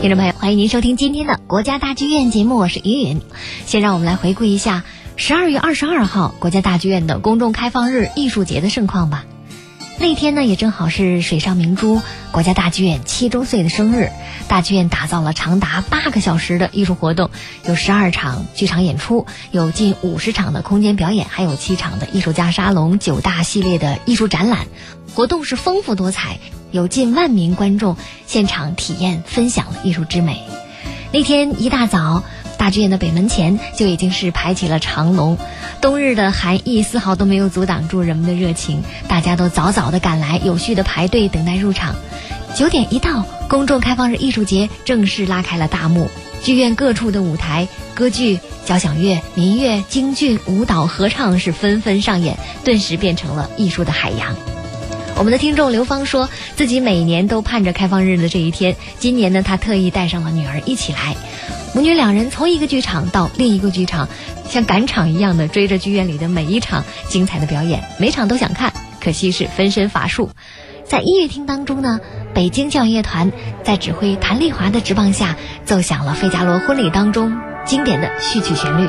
听众朋友，欢迎您收听今天的国家大剧院节目，我是云云。先让我们来回顾一下十二月二十二号国家大剧院的公众开放日艺术节的盛况吧。那天呢，也正好是水上明珠国家大剧院七周岁的生日。大剧院打造了长达八个小时的艺术活动，有十二场剧场演出，有近五十场的空间表演，还有七场的艺术家沙龙、九大系列的艺术展览。活动是丰富多彩，有近万名观众现场体验分享了艺术之美。那天一大早。大剧院的北门前就已经是排起了长龙，冬日的寒意丝毫都没有阻挡住人们的热情，大家都早早的赶来，有序的排队等待入场。九点一到，公众开放日艺术节正式拉开了大幕，剧院各处的舞台、歌剧、交响乐、民乐、京剧、舞蹈、合唱是纷纷上演，顿时变成了艺术的海洋。我们的听众刘芳说自己每年都盼着开放日的这一天，今年呢，他特意带上了女儿一起来。母女两人从一个剧场到另一个剧场，像赶场一样的追着剧院里的每一场精彩的表演，每场都想看，可惜是分身乏术。在音乐厅当中呢，北京教乐团在指挥谭丽华的执棒下，奏响了《费加罗婚礼》当中经典的序曲旋律。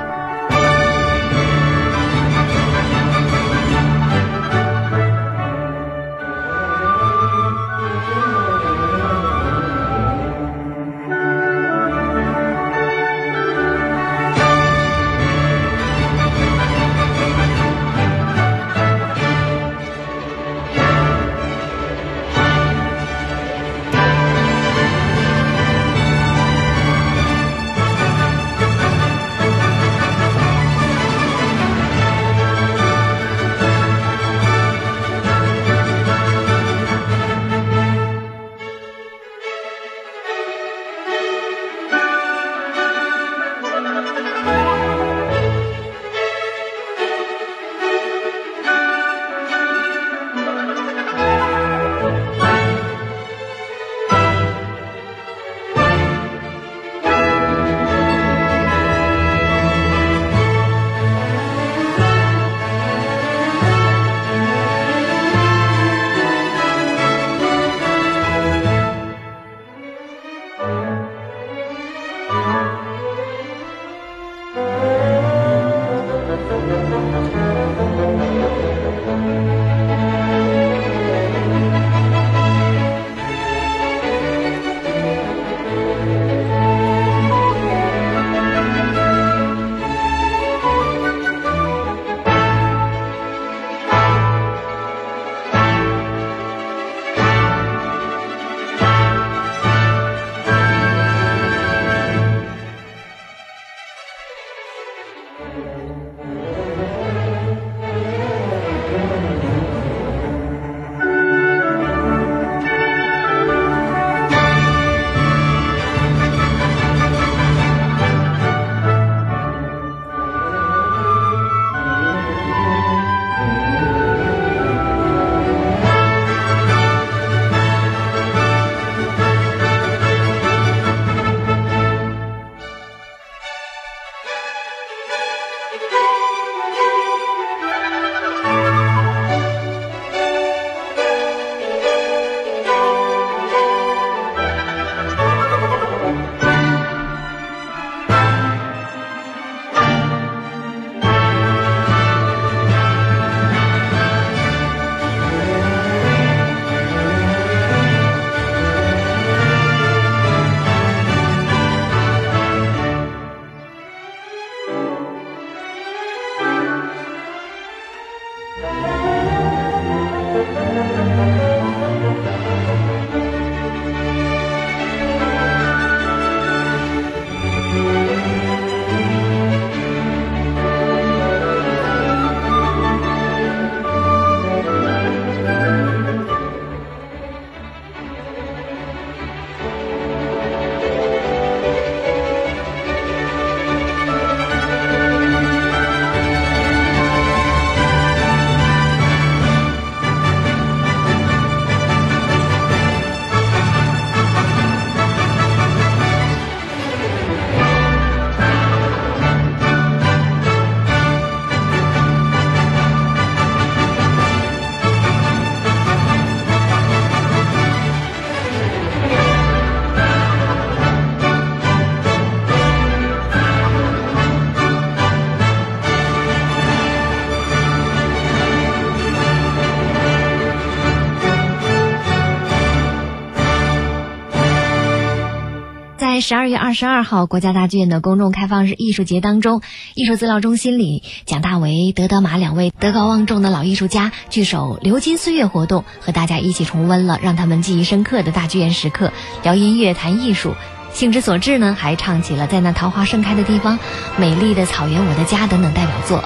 十二月二十二号国家大剧院的公众开放日艺术节当中，艺术资料中心里，蒋大为、德德玛两位德高望重的老艺术家聚首“流金岁月”活动，和大家一起重温了让他们记忆深刻的大剧院时刻，聊音乐、谈艺术。兴之所至呢，还唱起了《在那桃花盛开的地方》《美丽的草原我的家》等等代表作。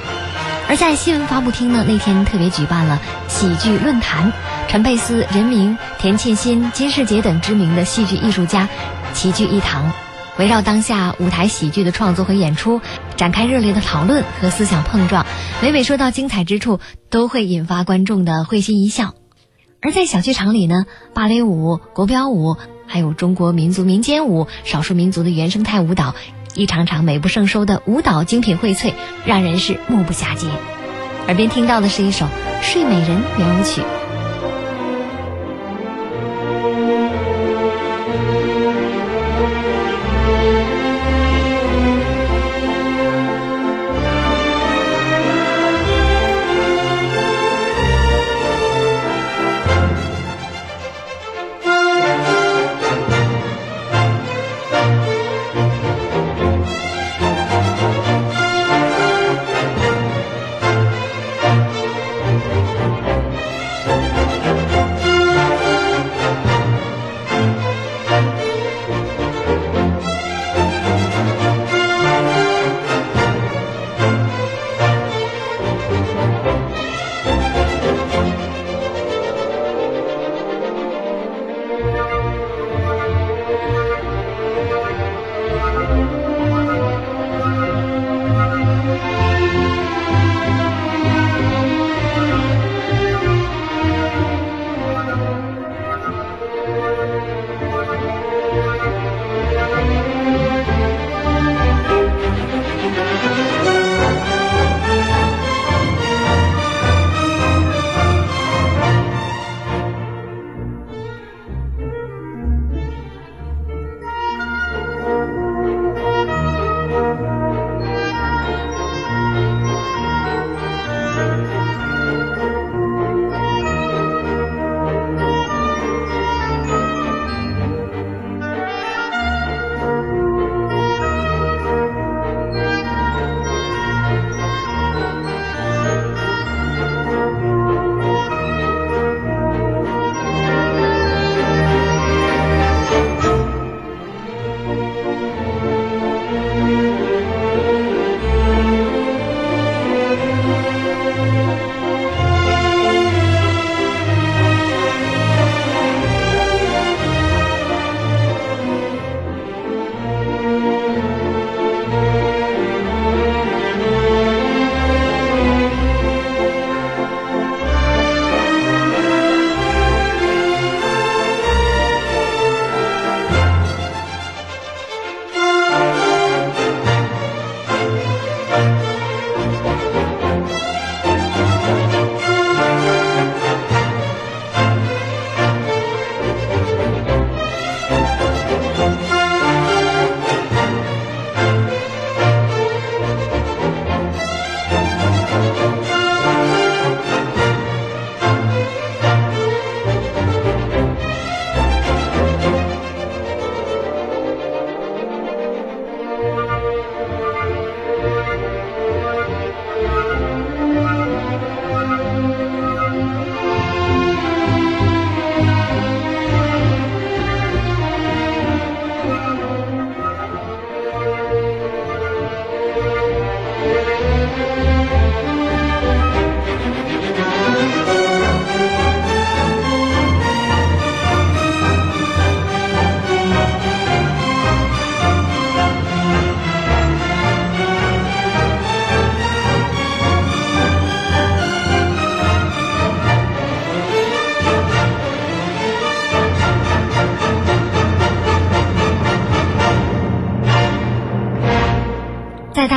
而在新闻发布厅呢，那天特别举办了喜剧论坛，陈佩斯、任明、田沁鑫、金世杰等知名的戏剧艺术家齐聚一堂，围绕当下舞台喜剧的创作和演出展开热烈的讨论和思想碰撞。每每说到精彩之处，都会引发观众的会心一笑。而在小剧场里呢，芭蕾舞、国标舞，还有中国民族民间舞、少数民族的原生态舞蹈。一场场美不胜收的舞蹈精品荟萃，让人是目不暇接。耳边听到的是一首《睡美人》圆舞曲。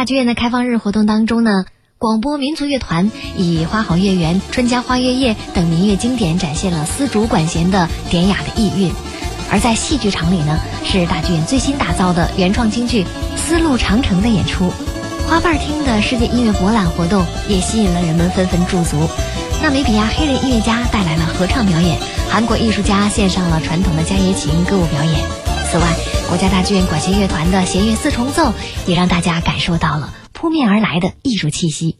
剧院的开放日活动当中呢，广播民族乐团以《花好月圆》《春江花月夜》等民乐经典展现了丝竹管弦的典雅的意蕴；而在戏剧场里呢，是大剧院最新打造的原创京剧《丝路长城》的演出。花瓣厅的世界音乐博览活动也吸引了人们纷纷驻足。纳米比亚黑人音乐家带来了合唱表演，韩国艺术家献上了传统的伽耶琴歌舞表演。此外，国家大剧院管弦乐团的弦乐四重奏也让大家感受到了扑面而来的艺术气息。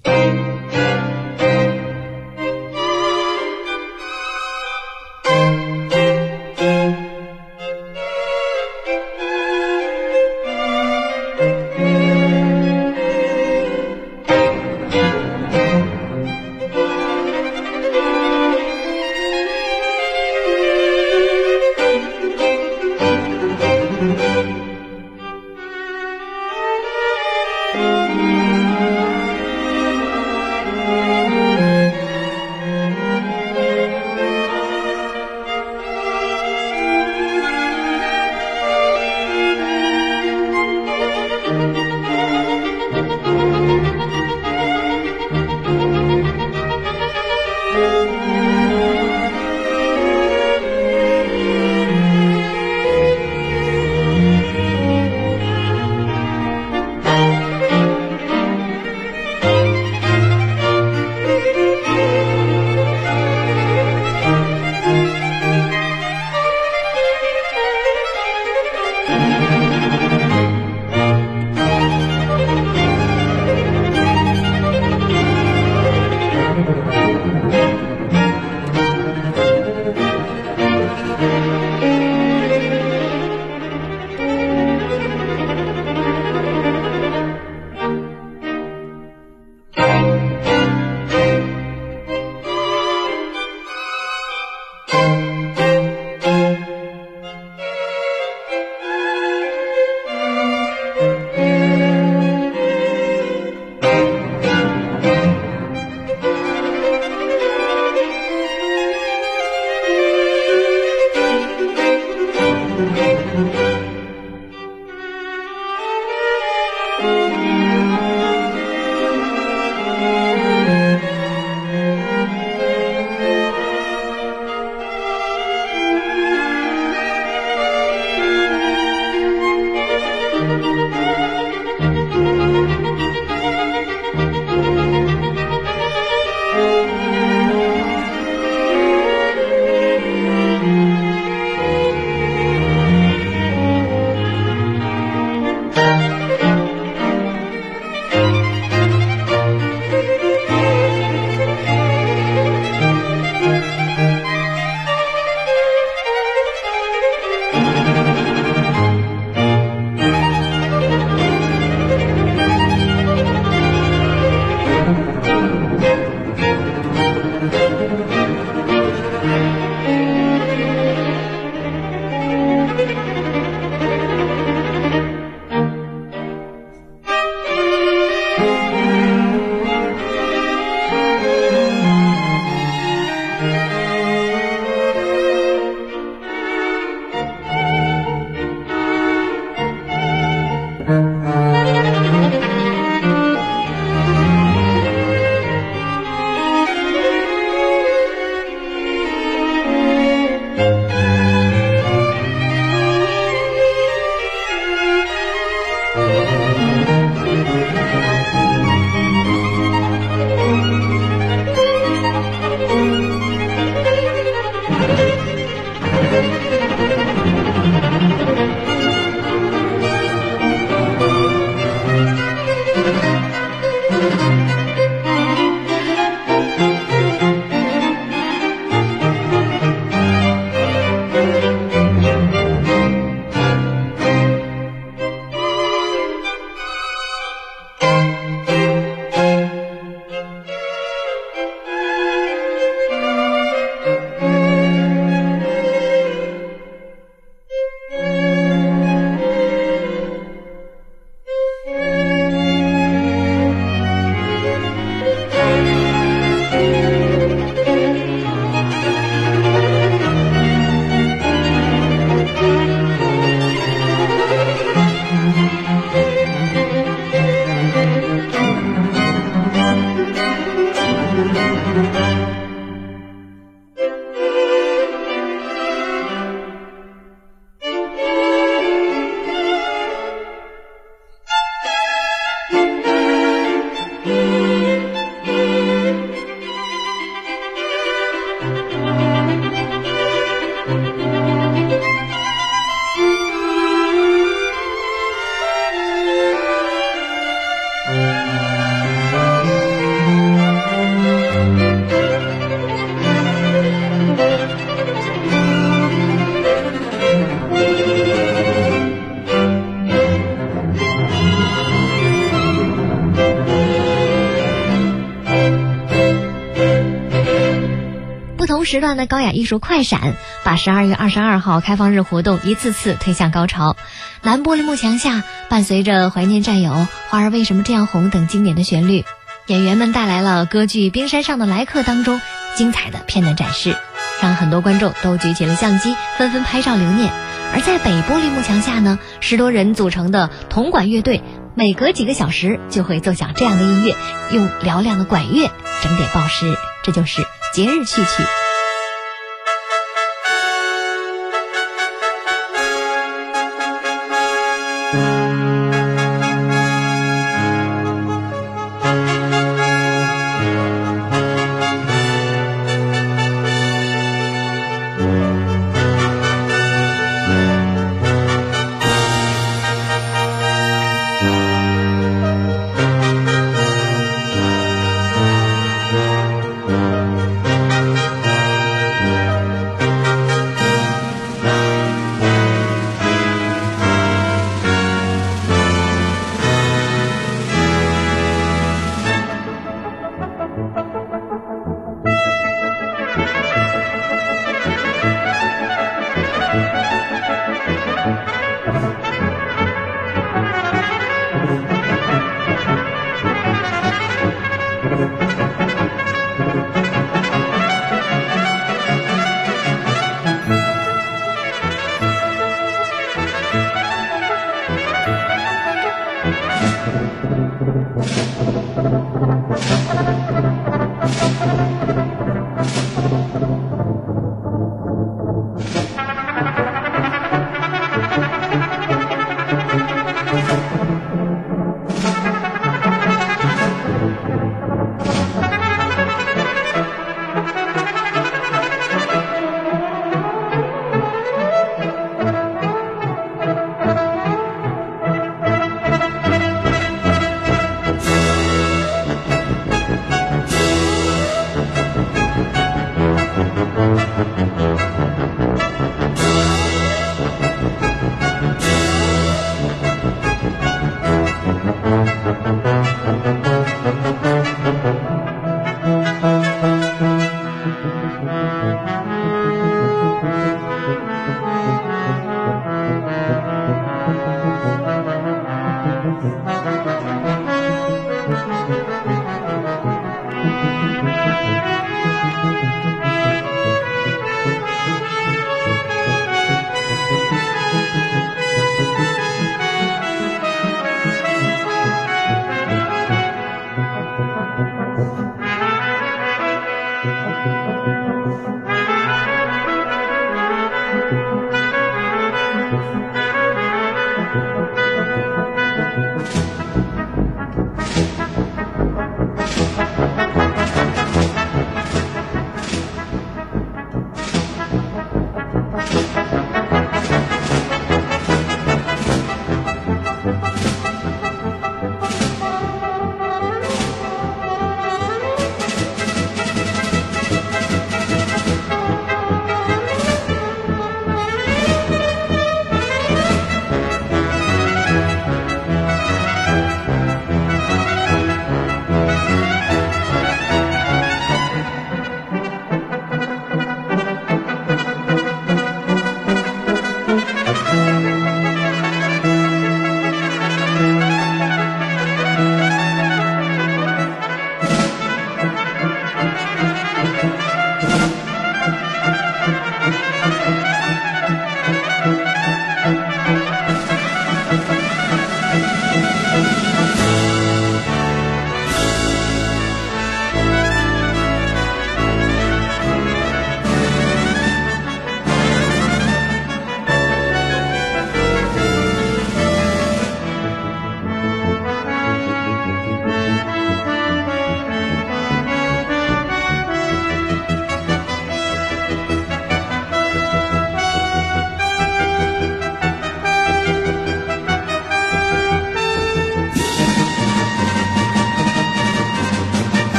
时段的高雅艺术快闪，把十二月二十二号开放日活动一次次推向高潮。蓝玻璃幕墙下，伴随着《怀念战友》《花儿为什么这样红》等经典的旋律，演员们带来了歌剧《冰山上的来客》当中精彩的片段展示，让很多观众都举起了相机，纷纷拍照留念。而在北玻璃幕墙下呢，十多人组成的铜管乐队，每隔几个小时就会奏响这样的音乐，用嘹亮的管乐整点报时，这就是节日序曲。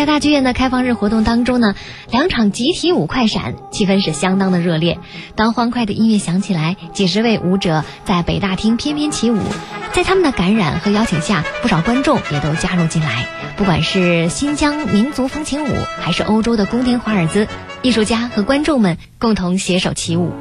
家大剧院的开放日活动当中呢，两场集体舞快闪，气氛是相当的热烈。当欢快的音乐响起来，几十位舞者在北大厅翩翩起舞。在他们的感染和邀请下，不少观众也都加入进来。不管是新疆民族风情舞，还是欧洲的宫廷华尔兹，艺术家和观众们共同携手起舞。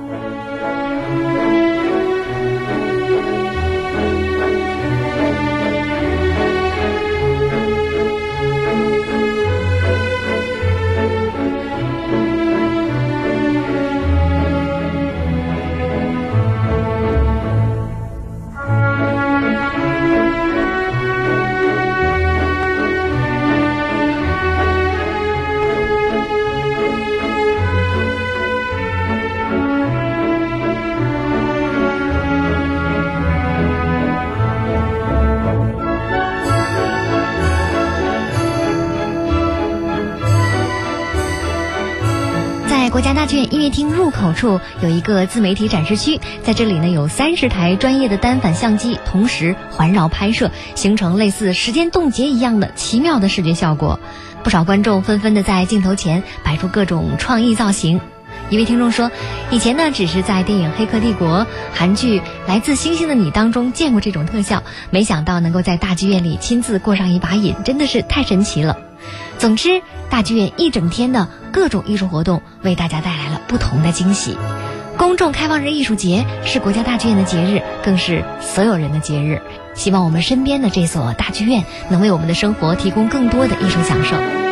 大剧院音乐厅入口处有一个自媒体展示区，在这里呢有三十台专业的单反相机同时环绕拍摄，形成类似时间冻结一样的奇妙的视觉效果。不少观众纷纷的在镜头前摆出各种创意造型。一位听众说：“以前呢只是在电影《黑客帝国》、韩剧《来自星星的你》当中见过这种特效，没想到能够在大剧院里亲自过上一把瘾，真的是太神奇了。”总之，大剧院一整天的各种艺术活动为大家带来了不同的惊喜。公众开放日艺术节是国家大剧院的节日，更是所有人的节日。希望我们身边的这所大剧院能为我们的生活提供更多的艺术享受。